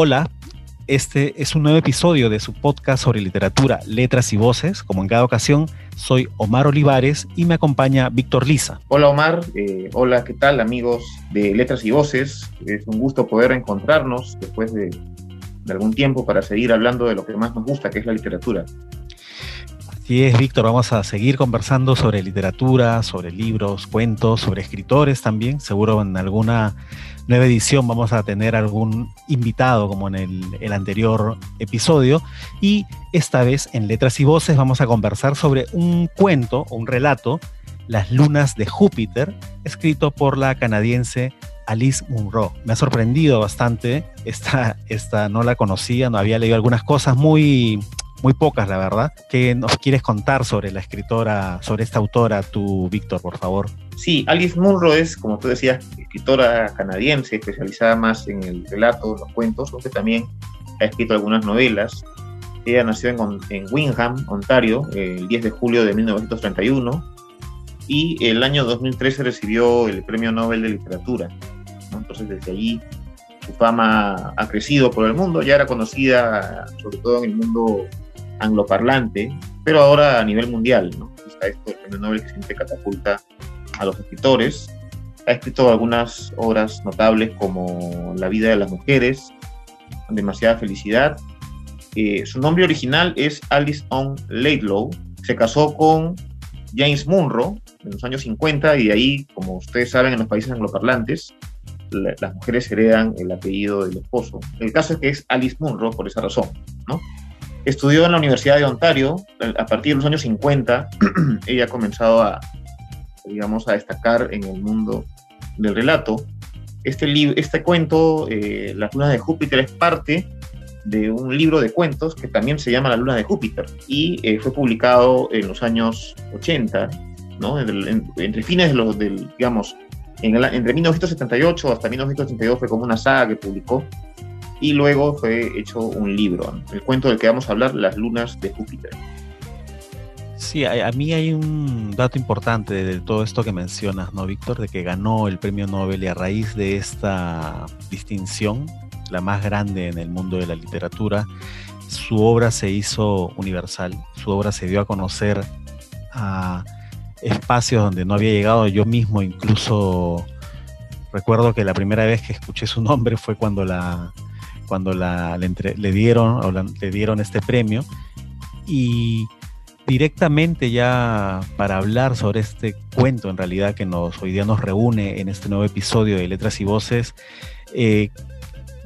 Hola, este es un nuevo episodio de su podcast sobre literatura, letras y voces. Como en cada ocasión, soy Omar Olivares y me acompaña Víctor Lisa. Hola Omar, eh, hola, ¿qué tal amigos de Letras y Voces? Es un gusto poder encontrarnos después de, de algún tiempo para seguir hablando de lo que más nos gusta, que es la literatura. Así es, Víctor, vamos a seguir conversando sobre literatura, sobre libros, cuentos, sobre escritores también. Seguro en alguna nueva edición vamos a tener algún invitado como en el, anterior episodio. Y esta vez en Letras y Voces vamos a conversar sobre un cuento o un relato, Las Lunas de Júpiter, escrito por la canadiense Alice Munro. Me ha sorprendido bastante, esta, esta no la conocía, no había leído algunas cosas muy muy pocas, la verdad. ¿Qué nos quieres contar sobre la escritora, sobre esta autora, tú, Víctor, por favor? Sí, Alice Munro es, como tú decías, escritora canadiense, especializada más en el relato, los cuentos, aunque también ha escrito algunas novelas. Ella nació en, en Wingham, Ontario, el 10 de julio de 1931 y el año 2013 recibió el Premio Nobel de Literatura. Entonces, desde allí su fama ha crecido por el mundo, ya era conocida sobre todo en el mundo angloparlante, pero ahora a nivel mundial, ¿no? Está esto, el premio Nobel que siempre catapulta a los escritores. Ha escrito algunas obras notables como La vida de las mujeres, Demasiada felicidad. Eh, su nombre original es Alice On Laidlow. Se casó con James Munro en los años 50 y de ahí, como ustedes saben, en los países angloparlantes, las mujeres heredan el apellido del esposo. El caso es que es Alice Munro por esa razón, ¿no? Estudió en la Universidad de Ontario. A partir de los años 50, ella ha comenzado a, digamos, a destacar en el mundo del relato. Este, este cuento, eh, La luna de Júpiter, es parte de un libro de cuentos que también se llama La luna de Júpiter y eh, fue publicado en los años 80, ¿no? entre fines de los, del, digamos, en el, entre 1978 hasta 1982 fue como una saga que publicó y luego fue hecho un libro, el cuento del que vamos a hablar, Las lunas de Júpiter. Sí, a, mí hay un dato importante de todo esto que mencionas, ¿no, Víctor? De que ganó el premio Nobel y a raíz de esta distinción, la más grande en el mundo de la literatura, su obra se hizo universal, su obra se dio a conocer a espacios donde no había llegado yo mismo, incluso recuerdo que la primera vez que escuché su nombre fue cuando la cuando la, le, dieron, o le dieron este premio. Y directamente ya para hablar sobre este cuento en realidad que nos, hoy día nos reúne en este nuevo episodio de Letras y Voces, eh,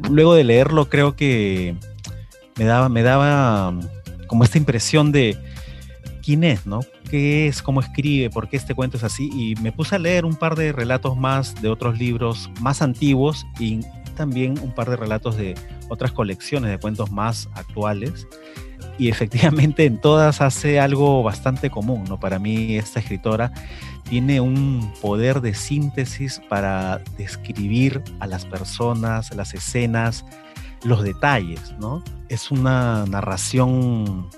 luego de leerlo creo que me daba, me daba como esta impresión de quién es, ¿no? ¿Qué es? ¿Cómo escribe? ¿Por qué este cuento es así? Y me puse a leer un par de relatos más de otros libros más antiguos y también un par de relatos de otras colecciones de cuentos más actuales. Y efectivamente en todas hace algo bastante común, ¿no? Para mí esta escritora tiene un poder de síntesis para describir a las personas, las escenas, los detalles, ¿no? Es una narración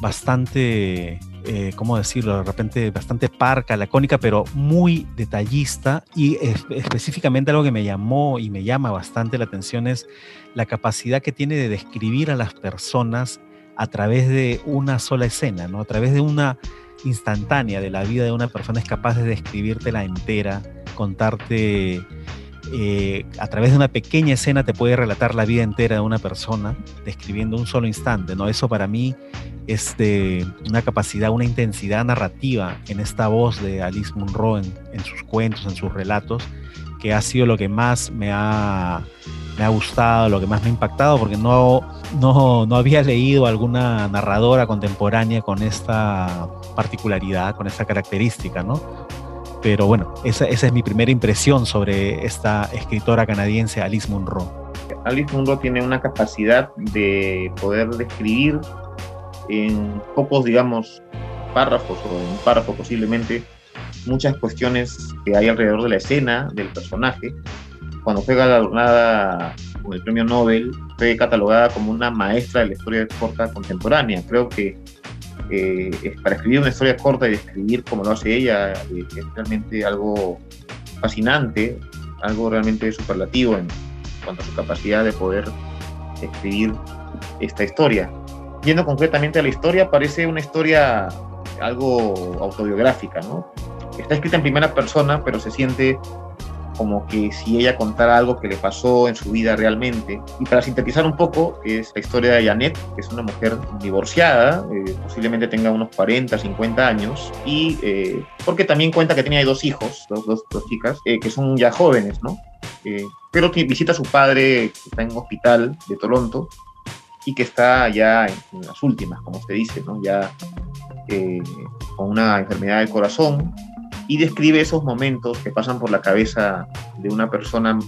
bastante eh, ¿cómo decirlo? De repente bastante parca, lacónica, pero muy detallista y específicamente algo que me llamó y me llama bastante la atención es la capacidad que tiene de describir a las personas a través de una sola escena, ¿no? A través de una instantánea de la vida de una persona es capaz de describírtela entera, contarte eh, a través de una pequeña escena te puede relatar la vida entera de una persona, describiendo un solo instante, ¿no? Eso para mí es una capacidad, una intensidad narrativa en esta voz de Alice Munro en, sus cuentos, en sus relatos, que ha sido lo que más me ha, me ha gustado, lo que más me ha impactado, porque no, no, no había leído alguna narradora contemporánea con esta particularidad, con esta característica, ¿no? Pero bueno, esa, es mi primera impresión sobre esta escritora canadiense Alice Munro. Alice Munro tiene una capacidad de poder describir en pocos, digamos, párrafos o en un párrafo posiblemente muchas cuestiones que hay alrededor de la escena, del personaje. Cuando fue galardonada con el premio Nobel, fue catalogada como una maestra de la historia corta contemporánea. Creo que eh, para escribir una historia corta y escribir como lo hace ella eh, es realmente algo fascinante, algo realmente superlativo en cuanto a su capacidad de poder escribir esta historia. Yendo concretamente a la historia, parece una historia algo autobiográfica, ¿no? Está escrita en primera persona, pero se siente como que si ella contara algo que le pasó en su vida realmente. Y para sintetizar un poco, es la historia de Janet, que es una mujer divorciada, eh, posiblemente tenga unos 40, 50 años, y eh, porque también cuenta que tenía dos hijos, dos, dos, dos chicas, eh, que son ya jóvenes, ¿no? pero que visita a su padre, que está en un hospital de Toronto, y que está ya en, las últimas, como se dice, ¿no? Ya con una enfermedad del corazón, y describe esos momentos que pasan por la cabeza de una persona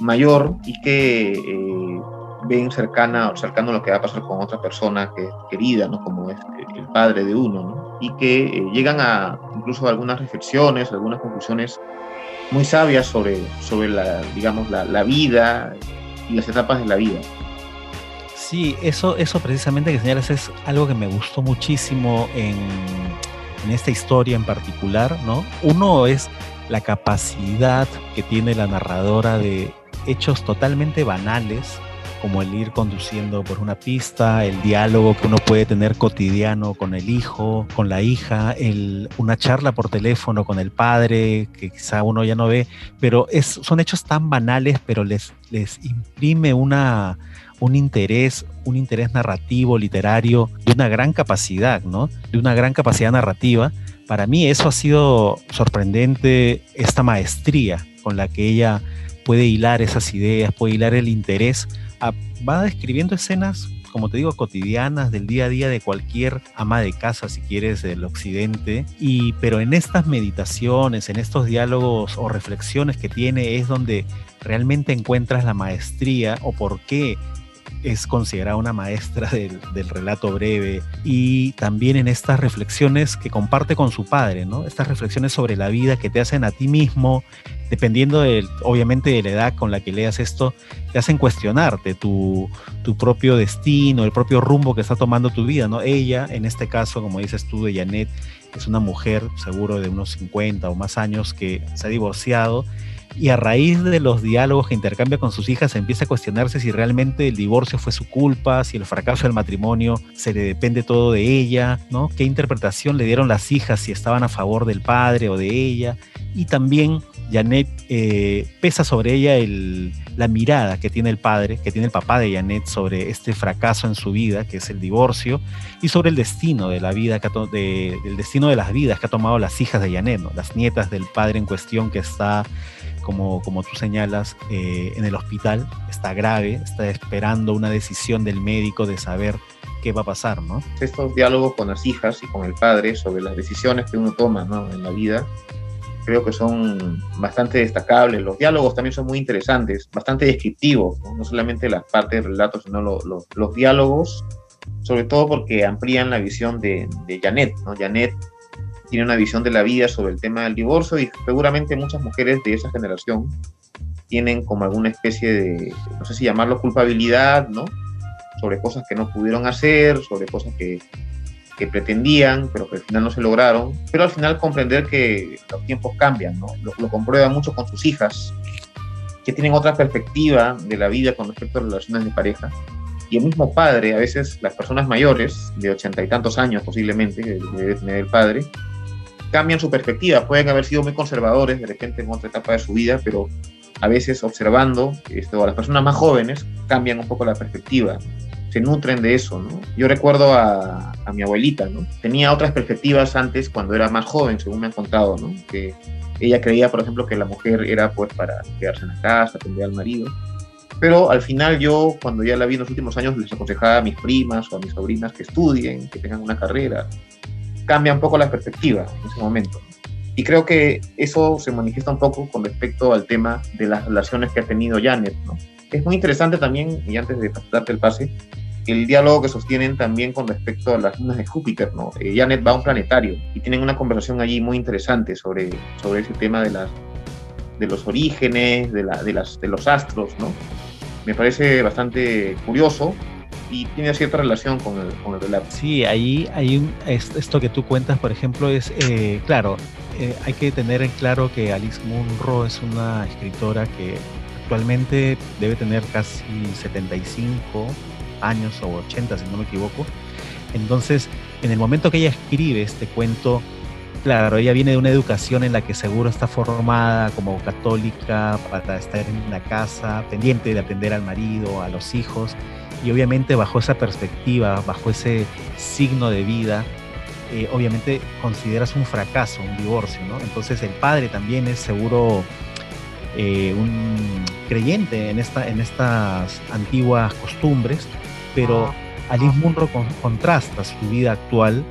mayor y que eh, ven cercana o cercano lo que va a pasar con otra persona que querida, ¿no? como es el padre de uno, ¿no? y que eh, llegan a incluso algunas reflexiones, algunas conclusiones muy sabias sobre, sobre la, digamos, la, la vida y las etapas de la vida. Sí, eso, eso precisamente que señalas es algo que me gustó muchísimo en en esta historia en particular, ¿no? Uno es la capacidad que tiene la narradora de hechos totalmente banales, como el ir conduciendo por una pista, el diálogo que uno puede tener cotidiano con el hijo, con la hija, el, una charla por teléfono con el padre, que quizá uno ya no ve, pero es, son hechos tan banales, pero les, les imprime una, un interés, un interés narrativo, literario, de una gran capacidad, ¿no? De una gran capacidad narrativa. Para mí eso ha sido sorprendente, esta maestría con la que ella puede hilar esas ideas, puede hilar el interés. Va describiendo escenas, como te digo, cotidianas del día a día de cualquier ama de casa, si quieres, del occidente. Y, pero en estas meditaciones, en estos diálogos o reflexiones que tiene, es donde realmente encuentras la maestría o por qué es considerada una maestra del, relato breve y también en estas reflexiones que comparte con su padre, ¿no? Estas reflexiones sobre la vida que te hacen a ti mismo, dependiendo de, obviamente de la edad con la que leas esto, te hacen cuestionarte tu, tu propio destino, el propio rumbo que está tomando tu vida, ¿no? Ella, en este caso, como dices tú de Janet, es una mujer seguro de unos 50 o más años que se ha divorciado y a raíz de los diálogos que intercambia con sus hijas empieza a cuestionarse si realmente el divorcio fue su culpa, si el fracaso del matrimonio se le depende todo de ella, ¿no? ¿Qué interpretación le dieron las hijas si estaban a favor del padre o de ella? Y también Janet eh, pesa sobre ella la mirada que tiene el padre, que tiene el papá de Janet sobre este fracaso en su vida, que es el divorcio, y sobre el destino de la vida, de, el destino de las vidas que ha tomado las hijas de Janet, ¿no? las nietas del padre en cuestión que está como, como tú señalas, eh, en el hospital, está grave, está esperando una decisión del médico de saber qué va a pasar, ¿no? Estos diálogos con las hijas y con el padre sobre las decisiones que uno toma ¿no? en la vida, creo que son bastante destacables. Los diálogos también son muy interesantes, bastante descriptivos, no, solamente las partes del relato, sino los diálogos, sobre todo porque amplían la visión de, de Janet, ¿no? Janet tiene una visión de la vida sobre el tema del divorcio y seguramente muchas mujeres de esa generación tienen como alguna especie de, no sé si llamarlo culpabilidad, ¿no? Sobre cosas que no pudieron hacer, sobre cosas que, que pretendían, pero que al final no se lograron. Pero al final comprender que los tiempos cambian, ¿no? Lo, lo comprueba mucho con sus hijas, que tienen otra perspectiva de la vida con respecto a relaciones de pareja. Y el mismo padre, a veces las personas mayores, de ochenta y tantos años posiblemente, que debe tener el padre, cambian su perspectiva. Pueden haber sido muy conservadores de repente en otra etapa de su vida, pero a veces observando esto, a las personas más jóvenes cambian un poco la perspectiva, se nutren de eso. ¿no? Yo recuerdo a, a, mi abuelita, ¿no? tenía otras perspectivas antes cuando era más joven, según me han contado, ¿no? que ella creía, por ejemplo, que la mujer era pues para quedarse en la casa, atender al marido. Pero al final yo, cuando ya la vi en los últimos años, les aconsejaba a mis primas o a mis sobrinas que estudien, que tengan una carrera, cambia un poco la perspectiva en ese momento. Y creo que eso se manifiesta un poco con respecto al tema de las relaciones que ha tenido Janet. ¿no? Es muy interesante también, y antes de darte el pase, el diálogo que sostienen también con respecto a las lunas de Júpiter. ¿no? Eh, Janet va a un planetario y tienen una conversación allí muy interesante sobre, sobre ese tema de, las, de los orígenes, de, la, de, las, de los astros. ¿no? Me parece bastante curioso y tiene cierta relación con el, con el relato. Sí, ahí hay esto que tú cuentas, por ejemplo, es, eh, claro, eh, hay que tener en claro que Alice Munro es una escritora que actualmente debe tener casi 75 años o 80, si no me equivoco. Entonces, en el momento que ella escribe este cuento, claro, ella viene de una educación en la que seguro está formada como católica para estar en la casa, pendiente de atender al marido, a los hijos, y obviamente bajo esa perspectiva, bajo ese signo de vida, eh, obviamente consideras un fracaso, un divorcio, ¿no? Entonces el padre también es seguro eh, un creyente en, esta, en estas antiguas costumbres, pero ah. Alice Munro contrasta su vida actual,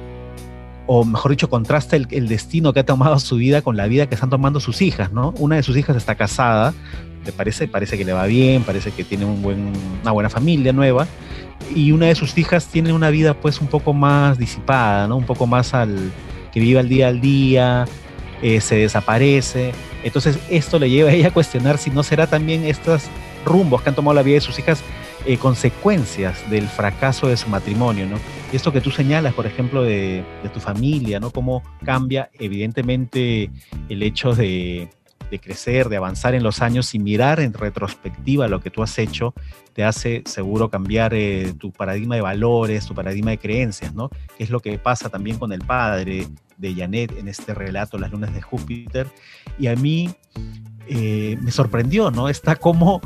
o mejor dicho, contrasta el, destino que ha tomado su vida con la vida que están tomando sus hijas, ¿no? Una de sus hijas está casada, le parece, parece que le va bien, parece que tiene una buena familia nueva, y una de sus hijas tiene una vida pues un poco más disipada, ¿no? Un poco más al que vive al día al día, eh, se desaparece. Entonces esto le lleva a ella a cuestionar si no será también estos rumbos que han tomado la vida de sus hijas eh, consecuencias del fracaso de su matrimonio, ¿no? Y esto que tú señalas, por ejemplo, de, tu familia, ¿no? Cómo cambia evidentemente el hecho de, crecer, de avanzar en los años y mirar en retrospectiva lo que tú has hecho, te hace seguro cambiar eh, tu paradigma de valores, tu paradigma de creencias, ¿no? Que es lo que pasa también con el padre de Janet en este relato, Las lunas de Júpiter. Y a mí eh, me sorprendió, ¿no? Está como,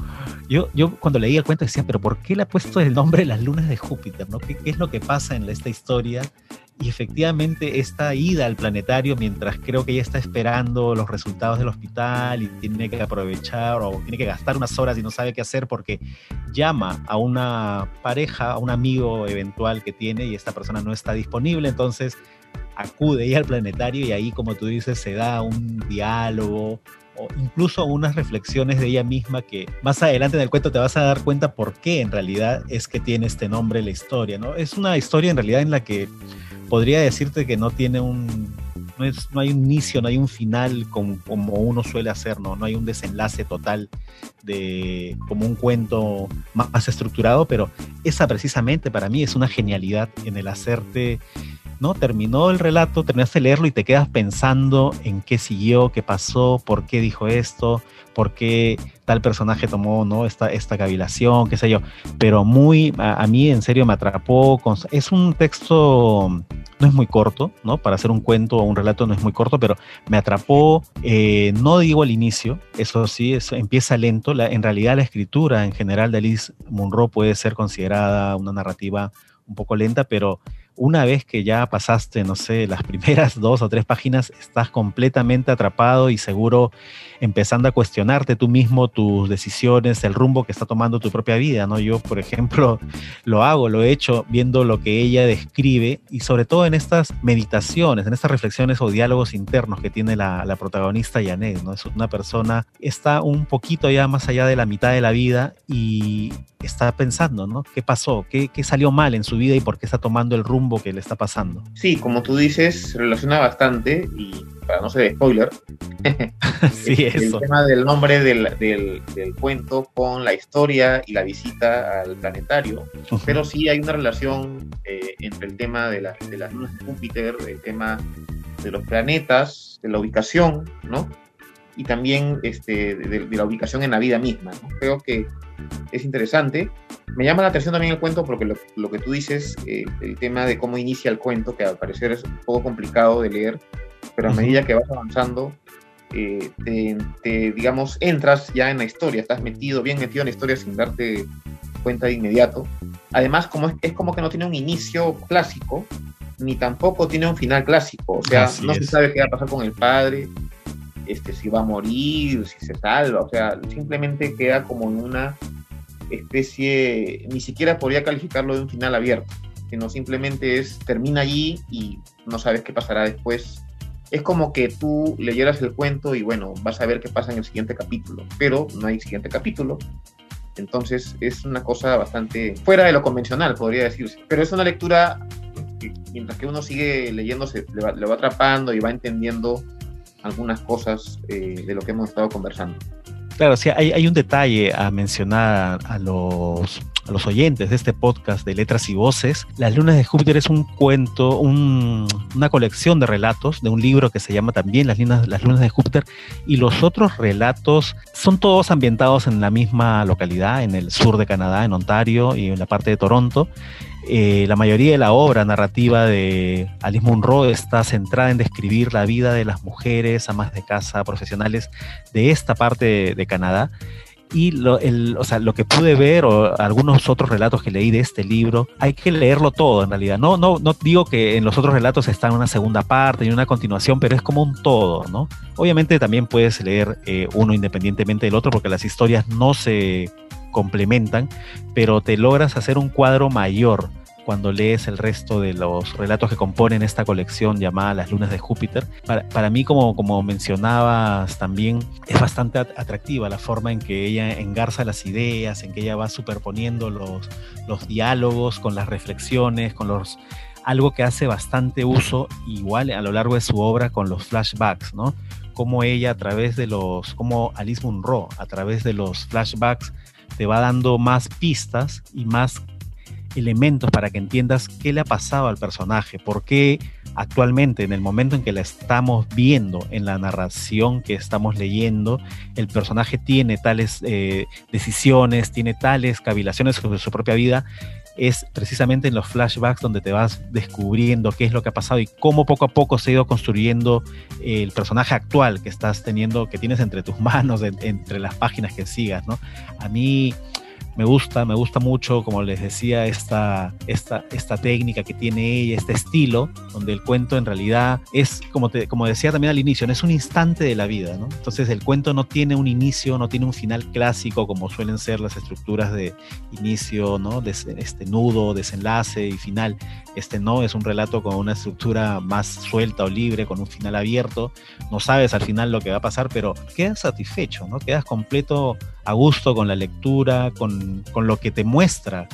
yo, yo cuando leía el cuento decía, pero ¿por qué le ha puesto el nombre Las lunas de Júpiter, ¿no? ¿Qué, es lo que pasa en esta historia? Y efectivamente esta ida al planetario, mientras creo que ella está esperando los resultados del hospital y tiene que aprovechar o tiene que gastar unas horas y no sabe qué hacer porque llama a una pareja, a un amigo eventual que tiene y esta persona no está disponible, entonces acude ella al planetario y ahí, como tú dices, se da un diálogo, incluso unas reflexiones de ella misma que más adelante en el cuento te vas a dar cuenta por qué en realidad es que tiene este nombre la historia, ¿no? Es una historia en realidad en la que podría decirte que no tiene un, no, es, no hay un inicio, no hay un final como, como, uno suele hacer, ¿no? No hay un desenlace total de como un cuento más estructurado, pero esa precisamente para mí es una genialidad en el hacerte ¿no? Terminó el relato, terminaste de leerlo y te quedas pensando en qué siguió, qué pasó, por qué dijo esto, por qué tal personaje tomó, ¿no? Esta, esta cavilación, qué sé yo. Pero muy, a, mí en serio me atrapó. es un texto, no es muy corto, ¿no? Para hacer un cuento o un relato no es muy corto, pero me atrapó, eh, no digo al inicio, eso sí, eso empieza lento. en realidad la escritura en general de Alice Munro puede ser considerada una narrativa un poco lenta, pero una vez que ya pasaste, no sé, las primeras dos o tres páginas, estás completamente atrapado y seguro empezando a cuestionarte tú mismo tus decisiones, el rumbo que está tomando tu propia vida, ¿no? Yo, por ejemplo, lo hago, lo he hecho viendo lo que ella describe y sobre todo en estas meditaciones, en estas reflexiones o diálogos internos que tiene la, protagonista Janet, ¿no? Es una persona, está un poquito ya más allá de la mitad de la vida y está pensando, ¿no? ¿Qué pasó? ¿Qué, qué salió mal en su vida y por qué está tomando el rumbo que le está pasando? Sí, como tú dices, se relaciona bastante y para no ser spoiler, sí, el tema del nombre del, del, cuento con la historia y la visita al planetario, pero sí hay una relación eh, entre el tema de, de las lunas de Júpiter, el tema de los planetas, de la ubicación, ¿no? Y también este, de, la ubicación en la vida misma. Creo que es interesante. Me llama la atención también el cuento porque lo, lo que tú dices, eh, el tema de cómo inicia el cuento, que al parecer es un poco complicado de leer, pero a medida que vas avanzando, eh, te, digamos, entras ya en la historia, estás metido, bien metido en la historia sin darte cuenta de inmediato. Además, como es, como que no tiene un inicio clásico, ni tampoco tiene un final clásico, o sea, no se sabe qué va a pasar con el padre, este, si va a morir, si se salva, o sea, simplemente queda como en una especie, ni siquiera podría calificarlo de un final abierto, sino simplemente es, termina allí y no sabes qué pasará después es como que tú leyeras el cuento y bueno, vas a ver qué pasa en el siguiente capítulo, pero no hay siguiente capítulo. Entonces es una cosa bastante fuera de lo convencional, podría decirse. Pero es una lectura que mientras que uno sigue leyéndose, le va, le va atrapando y va entendiendo algunas cosas eh, de lo que hemos estado conversando. Claro, sí, hay, un detalle a mencionar a los a los oyentes de este podcast de Letras y Voces, Las Lunas de Júpiter es un cuento, una colección de relatos de un libro que se llama también Las Lunas, Las Lunas de Júpiter y los otros relatos son todos ambientados en la misma localidad, en el sur de Canadá, en Ontario y en la parte de Toronto. Eh, la mayoría de la obra narrativa de Alice Munro está centrada en describir la vida de las mujeres, amas de casa, profesionales de esta parte de Canadá y lo, o sea, lo que pude ver o algunos otros relatos que leí de este libro, hay que leerlo todo en realidad. No, no, no digo que en los otros relatos está una segunda parte y una continuación, pero es como un todo, ¿no? Obviamente también puedes leer eh, uno independientemente del otro porque las historias no se complementan, pero te logras hacer un cuadro mayor cuando lees el resto de los relatos que componen esta colección llamada Las Lunas de Júpiter. Para, mí, como, como mencionabas también, es bastante atractiva la forma en que ella engarza las ideas, en que ella va superponiendo los, los diálogos con las reflexiones, con los algo que hace bastante uso igual a lo largo de su obra con los flashbacks, ¿no? Como ella a través de los, como Alice Munro, a través de los flashbacks te va dando más pistas y más elementos para que entiendas qué le ha pasado al personaje, por qué actualmente, en el momento en que la estamos viendo, en la narración que estamos leyendo, el personaje tiene tales eh, decisiones, tiene tales cavilaciones sobre su propia vida, es precisamente en los flashbacks donde te vas descubriendo qué es lo que ha pasado y cómo poco a poco se ha ido construyendo el personaje actual que estás teniendo, que tienes entre tus manos, entre las páginas que sigas, ¿no? A mí me gusta, me gusta mucho, como les decía, esta, esta, esta técnica que tiene ella, este estilo, donde el cuento en realidad es, como, te, como decía también al inicio, no es un instante de la vida, ¿no? Entonces el cuento no tiene un inicio, no tiene un final clásico como suelen ser las estructuras de inicio, ¿no? De este nudo, desenlace y final. Este no es un relato con una estructura más suelta o libre, con un final abierto. No sabes al final lo que va a pasar, pero quedas satisfecho, ¿no? Quedas completo a gusto con la lectura, con, lo que te muestra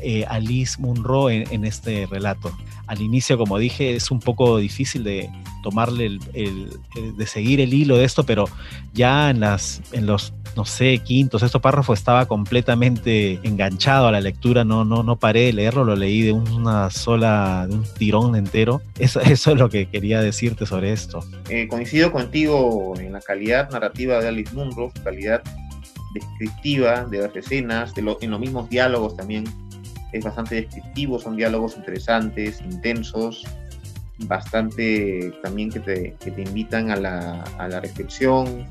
eh, Alice Munro en, este relato. Al inicio, como dije, es un poco difícil de tomarle el, de seguir el hilo de esto, pero ya en las en los no sé quintos, estos párrafos estaba completamente enganchado a la lectura, no no no paré de leerlo, lo leí de una sola de un tirón entero. Eso, eso es lo que quería decirte sobre esto. Eh, coincido contigo en la calidad narrativa de Alice Munro, calidad descriptiva de las escenas, de en los mismos diálogos también es bastante descriptivo, son diálogos interesantes, intensos, bastante también que te, que te invitan a la, a la, reflexión,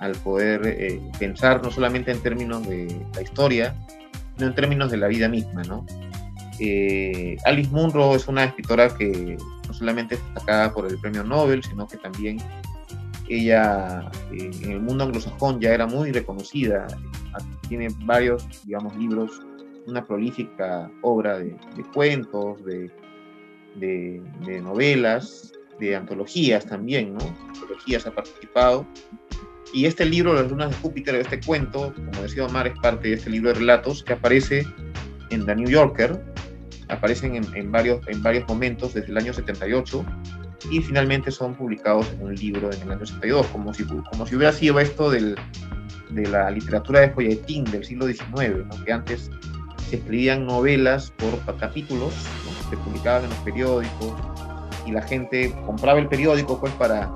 al poder eh, pensar no solamente en términos de la historia, sino en términos de la vida misma, ¿no? Eh, Alice Munro es una escritora que no solamente es destacada por el premio Nobel, sino que también ella eh, en el mundo anglosajón ya era muy reconocida, tiene varios, digamos, libros, una prolífica obra de, cuentos, de, de, novelas, de antologías también, ¿no? Antologías ha participado. Y este libro, Las Lunas de Júpiter, este cuento, como decía Omar, es parte de este libro de relatos que aparece en The New Yorker, aparecen en, en varios, en varios momentos desde el año 78 y finalmente son publicados en un libro en el año 62, como si, como si hubiera sido esto del, de la literatura de folletín del siglo XIX, que antes se escribían novelas por capítulos, se publicaban en los periódicos y la gente compraba el periódico pues para,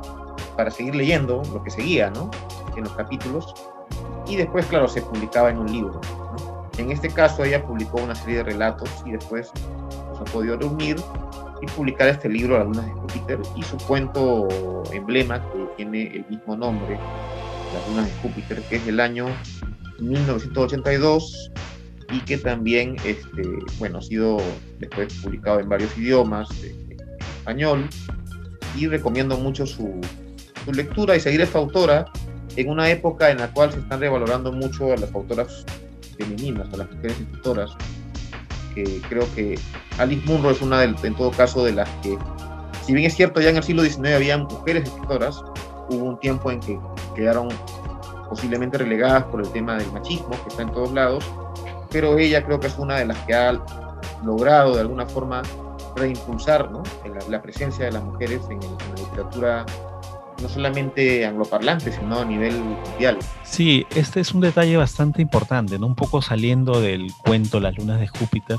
para seguir leyendo lo que seguía ¿no? en los capítulos y después, claro, se publicaba en un libro. En este caso ella publicó una serie de relatos y después se ha podido reunir y publicar este libro, Las Lunas de Júpiter, y su cuento emblema, que tiene el mismo nombre, Las Lunas de Júpiter, que es del año 1982 y que también, este, bueno, ha sido después publicado en varios idiomas, en español, y recomiendo mucho su, su lectura y seguir a esta autora en una época en la cual se están revalorando mucho a las autoras femeninas, a las mujeres escritoras, que creo que Alice Munro es una, de, en todo caso, de las que, si bien es cierto, ya en el siglo XIX había mujeres escritoras, hubo un tiempo en que quedaron posiblemente relegadas por el tema del machismo, que está en todos lados, pero ella creo que es una de las que ha logrado de alguna forma reimpulsar ¿no? la, presencia de las mujeres en, la literatura no solamente angloparlante, sino a nivel mundial. Sí, este es un detalle bastante importante, ¿no? un poco saliendo del cuento Las lunas de Júpiter.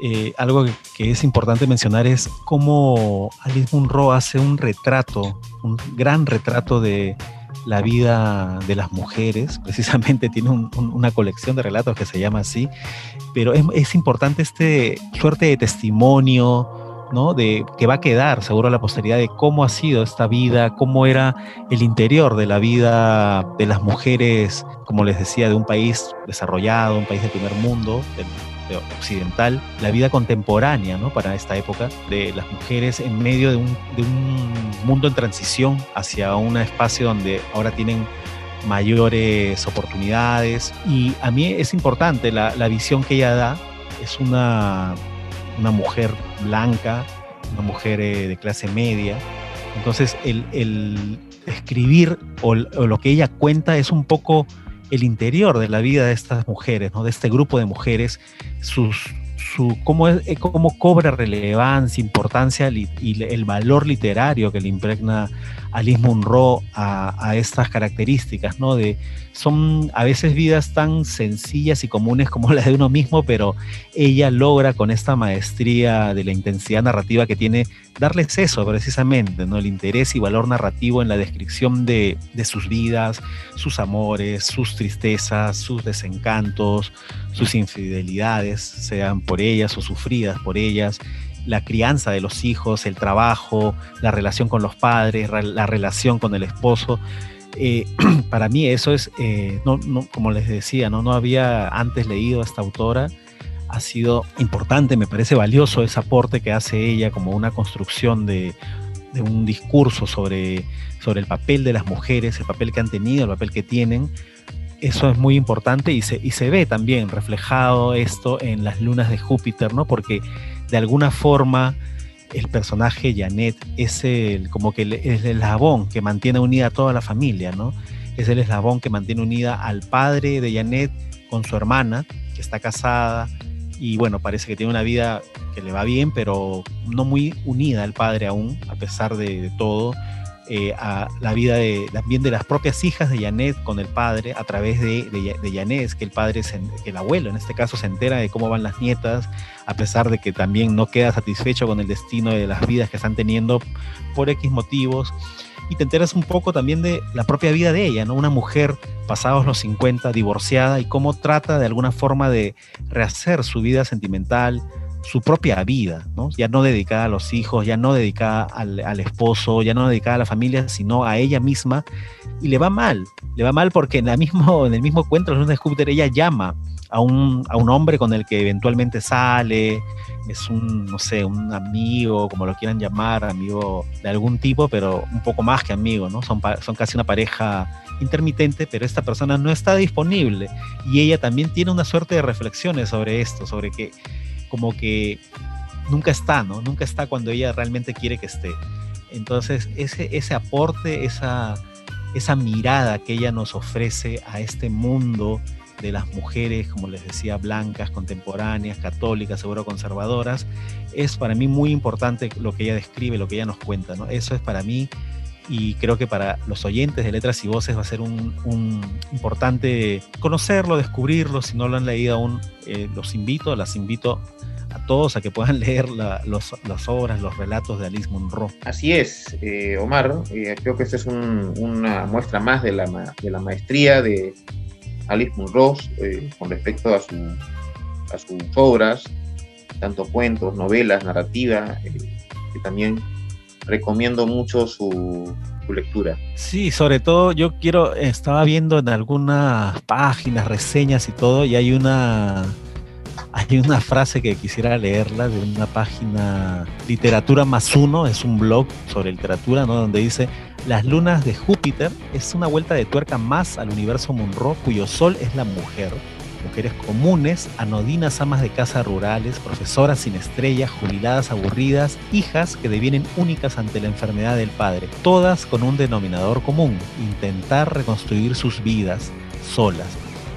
Eh, algo que, es importante mencionar es cómo Alice Munro hace un retrato, un gran retrato de la vida de las mujeres. Precisamente tiene una colección de relatos que se llama así, pero es, es importante este suerte de testimonio, ¿no? De que va a quedar seguro la posteridad de cómo ha sido esta vida, cómo era el interior de la vida de las mujeres, como les decía, de un país desarrollado, un país del primer mundo, occidental, la vida contemporánea, ¿no? Para esta época de las mujeres en medio de un, de un mundo en transición hacia un espacio donde ahora tienen mayores oportunidades. Y a mí es importante la, visión que ella da, es una mujer blanca, una mujer eh, de clase media. Entonces, el, escribir o, lo que ella cuenta es un poco el interior de la vida de estas mujeres, ¿no? de este grupo de mujeres, su, cómo, es, eh, cómo cobra relevancia, importancia y el valor literario que le impregna Alice Munro a, a, estas características, ¿no? De, son a veces vidas tan sencillas y comunes como las de uno mismo, pero ella logra con esta maestría de la intensidad narrativa que tiene darles eso precisamente, ¿no? El interés y valor narrativo en la descripción de, de sus vidas, sus amores, sus tristezas, sus desencantos, sus infidelidades, sean por ellas o sufridas por ellas, la crianza de los hijos, el trabajo, la relación con los padres, la relación con el esposo. Eh, para mí eso es, eh, no, como les decía, ¿no? no había antes leído a esta autora, ha sido importante, me parece valioso ese aporte que hace ella como una construcción de, de un discurso sobre, sobre el papel de las mujeres, el papel que han tenido, el papel que tienen. Eso es muy importante y se, y se ve también reflejado esto en las lunas de Júpiter, ¿no? Porque de alguna forma el personaje Janet es el, como que el, el eslabón que mantiene unida a toda la familia, ¿no? Es el eslabón que mantiene unida al padre de Janet con su hermana, que está casada, y bueno, parece que tiene una vida que le va bien, pero no muy unida al padre aún, a pesar de, de todo. Eh, a la vida de, también de las propias hijas de Janet con el padre a través de, de, de Janet, que el padre, se, que el abuelo en este caso se entera de cómo van las nietas, a pesar de que también no queda satisfecho con el destino de las vidas que están teniendo por X motivos. Y te enteras un poco también de la propia vida de ella, ¿no? Una mujer pasados los 50, divorciada, y cómo trata de alguna forma de rehacer su vida sentimental, su propia vida, ¿no? ya no dedicada a los hijos, ya no dedicada al, al, esposo, ya no dedicada a la familia, sino a ella misma, y le va mal, le va mal porque en, la mismo, en el mismo cuento, de Júpiter, ella llama a un, a un hombre con el que eventualmente sale, es un, no sé, un amigo, como lo quieran llamar, amigo de algún tipo, pero un poco más que amigo, ¿no? Son, son casi una pareja intermitente, pero esta persona no está disponible. Y ella también tiene una suerte de reflexiones sobre esto, sobre que como que nunca está, ¿no? Nunca está cuando ella realmente quiere que esté. Entonces, ese, ese aporte, esa, esa mirada que ella nos ofrece a este mundo de las mujeres, como les decía, blancas, contemporáneas, católicas, seguro conservadoras, es para mí muy importante lo que ella describe, lo que ella nos cuenta, ¿no? Eso es para mí y creo que para los oyentes de Letras y Voces va a ser un, un importante conocerlo, descubrirlo, si no lo han leído aún, eh, los invito, las invito a todos a que puedan leer los, las obras, los relatos de Alice Munro. Así es, eh, Omar, eh, creo que esta es un, una muestra más de la, de la maestría de Alice Munro eh, con respecto a, su, a sus obras, tanto cuentos, novelas, narrativa, que también recomiendo mucho su, lectura. Sí, sobre todo yo quiero, estaba viendo en algunas páginas, reseñas y todo, y hay una hay una frase que quisiera leerla de una página Literatura más uno, es un blog sobre literatura, ¿no? donde dice Las lunas de Júpiter es una vuelta de tuerca más al universo Munro, cuyo sol es la mujer. Mujeres comunes, anodinas amas de casa rurales, profesoras sin estrellas, jubiladas aburridas, hijas que devienen únicas ante la enfermedad del padre, todas con un denominador común, intentar reconstruir sus vidas solas.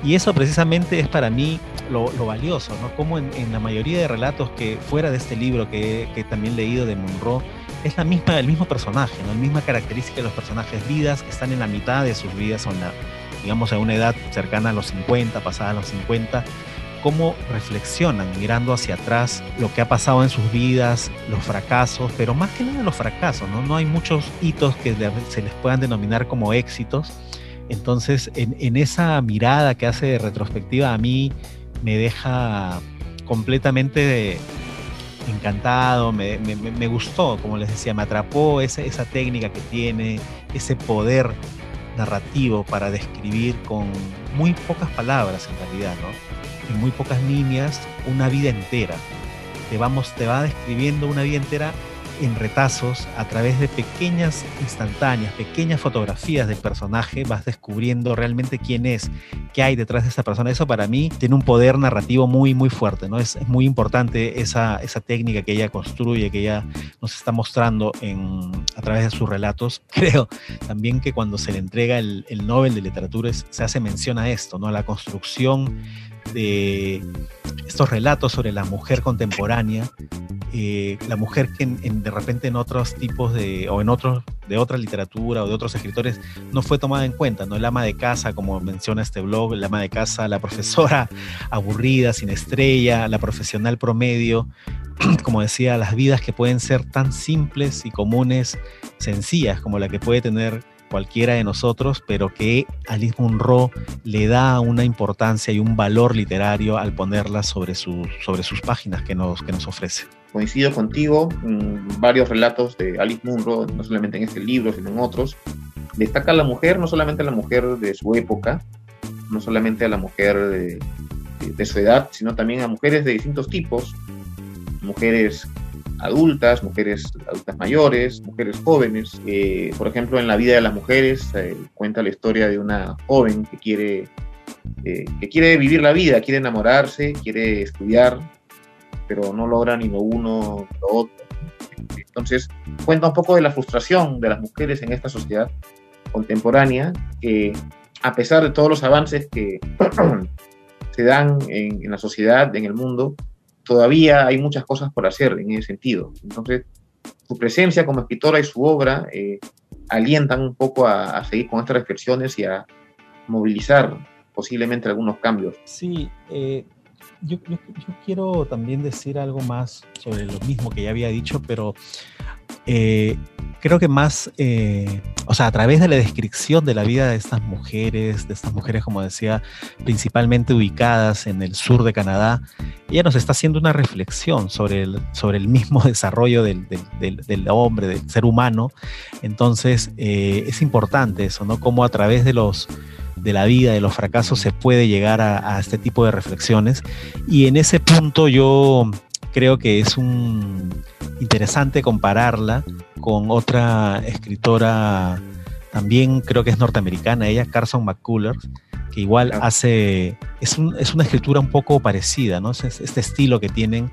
Y eso precisamente es para mí lo, valioso, ¿no? Como en, la mayoría de relatos que fuera de este libro que, que también he leído de Monroe, es la misma, el mismo personaje, ¿no? la misma característica de los personajes, vidas que están en la mitad de sus vidas, son la, digamos, a una edad cercana a los 50, pasada a los 50, cómo reflexionan mirando hacia atrás lo que ha pasado en sus vidas, los fracasos, pero más que nada los fracasos, ¿no? No hay muchos hitos que se les puedan denominar como éxitos. Entonces, en, esa mirada que hace de retrospectiva a mí me deja completamente encantado, me, gustó, como les decía, me atrapó esa, esa técnica que tiene, ese poder narrativo para describir con muy pocas palabras en realidad, ¿no? En muy pocas líneas, una vida entera. Te, vamos, te va describiendo una vida entera en retazos, a través de pequeñas instantáneas, pequeñas fotografías del personaje, vas descubriendo realmente quién es, qué hay detrás de esa persona. Eso para mí tiene un poder narrativo muy, muy fuerte, ¿no? Es, muy importante esa, esa técnica que ella construye, que ella nos está mostrando a través de sus relatos. Creo también que cuando se le entrega el, el Nobel de Literatura se hace mención a esto, ¿no? La construcción de estos relatos sobre la mujer contemporánea, eh, la mujer que de repente en otros tipos de, o en otros, de otra literatura o de otros escritores no fue tomada en cuenta, ¿no? El ama de casa, como menciona este blog, el ama de casa, la profesora aburrida, sin estrella, la profesional promedio, como decía, las vidas que pueden ser tan simples y comunes, sencillas, como la que puede tener cualquiera de nosotros, pero que Alice Munro le da una importancia y un valor literario al ponerla sobre, sobre sus páginas que nos, que nos ofrece. Coincido contigo, varios relatos de Alice Munro, no solamente en este libro, sino en otros, destaca la mujer, no solamente a la mujer de su época, no solamente a la mujer de su edad, sino también a mujeres de distintos tipos, mujeres adultas, mujeres adultas mayores, mujeres jóvenes. Eh, por ejemplo, en la vida de las mujeres eh, cuenta la historia de una joven que quiere, eh, que quiere vivir la vida, quiere enamorarse, quiere estudiar, pero no logra ni lo uno ni lo otro. Entonces, cuenta un poco de la frustración de las mujeres en esta sociedad contemporánea, que a pesar de todos los avances que se dan en, en la sociedad, en el mundo, todavía hay muchas cosas por hacer en ese sentido. Entonces, su presencia como escritora y su obra eh, alientan un poco a, seguir con estas reflexiones y a movilizar posiblemente algunos cambios. Sí, eh, yo, quiero también decir algo más sobre lo mismo que ya había dicho, pero eh, creo que más, eh, o sea, a través de la descripción de la vida de estas mujeres, de estas mujeres, como decía, principalmente ubicadas en el sur de Canadá, ella nos está haciendo una reflexión sobre el, sobre el mismo desarrollo del, del, hombre, del ser humano. Entonces, eh, es importante eso, ¿no? Como a través de los de la vida, de los fracasos, se puede llegar a, este tipo de reflexiones. Y en ese punto yo creo que es un interesante compararla con otra escritora, también creo que es norteamericana, ella, Carson McCullers, que igual hace, es, es, una escritura un poco parecida, ¿no? este estilo que tienen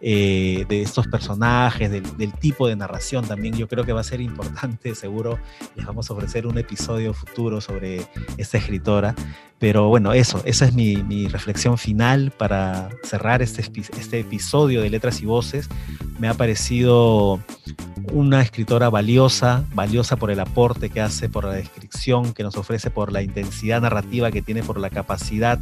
eh, de estos personajes, del, tipo de narración también, yo creo que va a ser importante, seguro les vamos a ofrecer un episodio futuro sobre esta escritora, pero bueno, eso, esa es mi, mi reflexión final para cerrar este, este episodio de Letras y Voces. Me ha parecido una escritora valiosa, valiosa por el aporte que hace, por la descripción que nos ofrece, por la intensidad narrativa que tiene, por la capacidad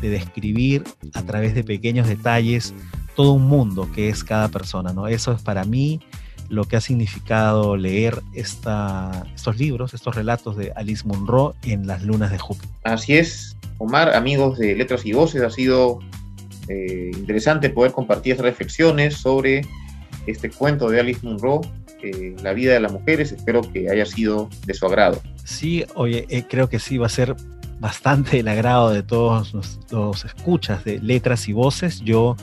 de describir a través de pequeños detalles todo un mundo que es cada persona, ¿no? Eso es para mí lo que ha significado leer estos libros, estos relatos de Alice Munro en las lunas de Júpiter. Así es, Omar, amigos de Letras y Voces, ha sido eh, interesante poder compartir reflexiones sobre este cuento de Alice Munro, eh, La vida de las mujeres. Espero que haya sido de su agrado. Sí, oye, eh, creo que sí, va a ser bastante el agrado de todos los escuchas de Letras y Voces. Yo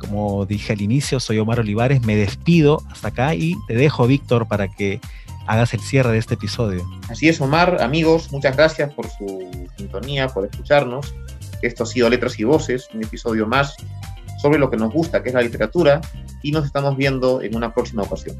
como dije al inicio, soy Omar Olivares, me despido hasta acá y te dejo, Víctor, para que hagas el cierre de este episodio. Así es, Omar, amigos, muchas gracias por su sintonía, por escucharnos. Esto ha sido Letras y Voces, un episodio más sobre lo que nos gusta, que es la literatura, y nos estamos viendo en una próxima ocasión.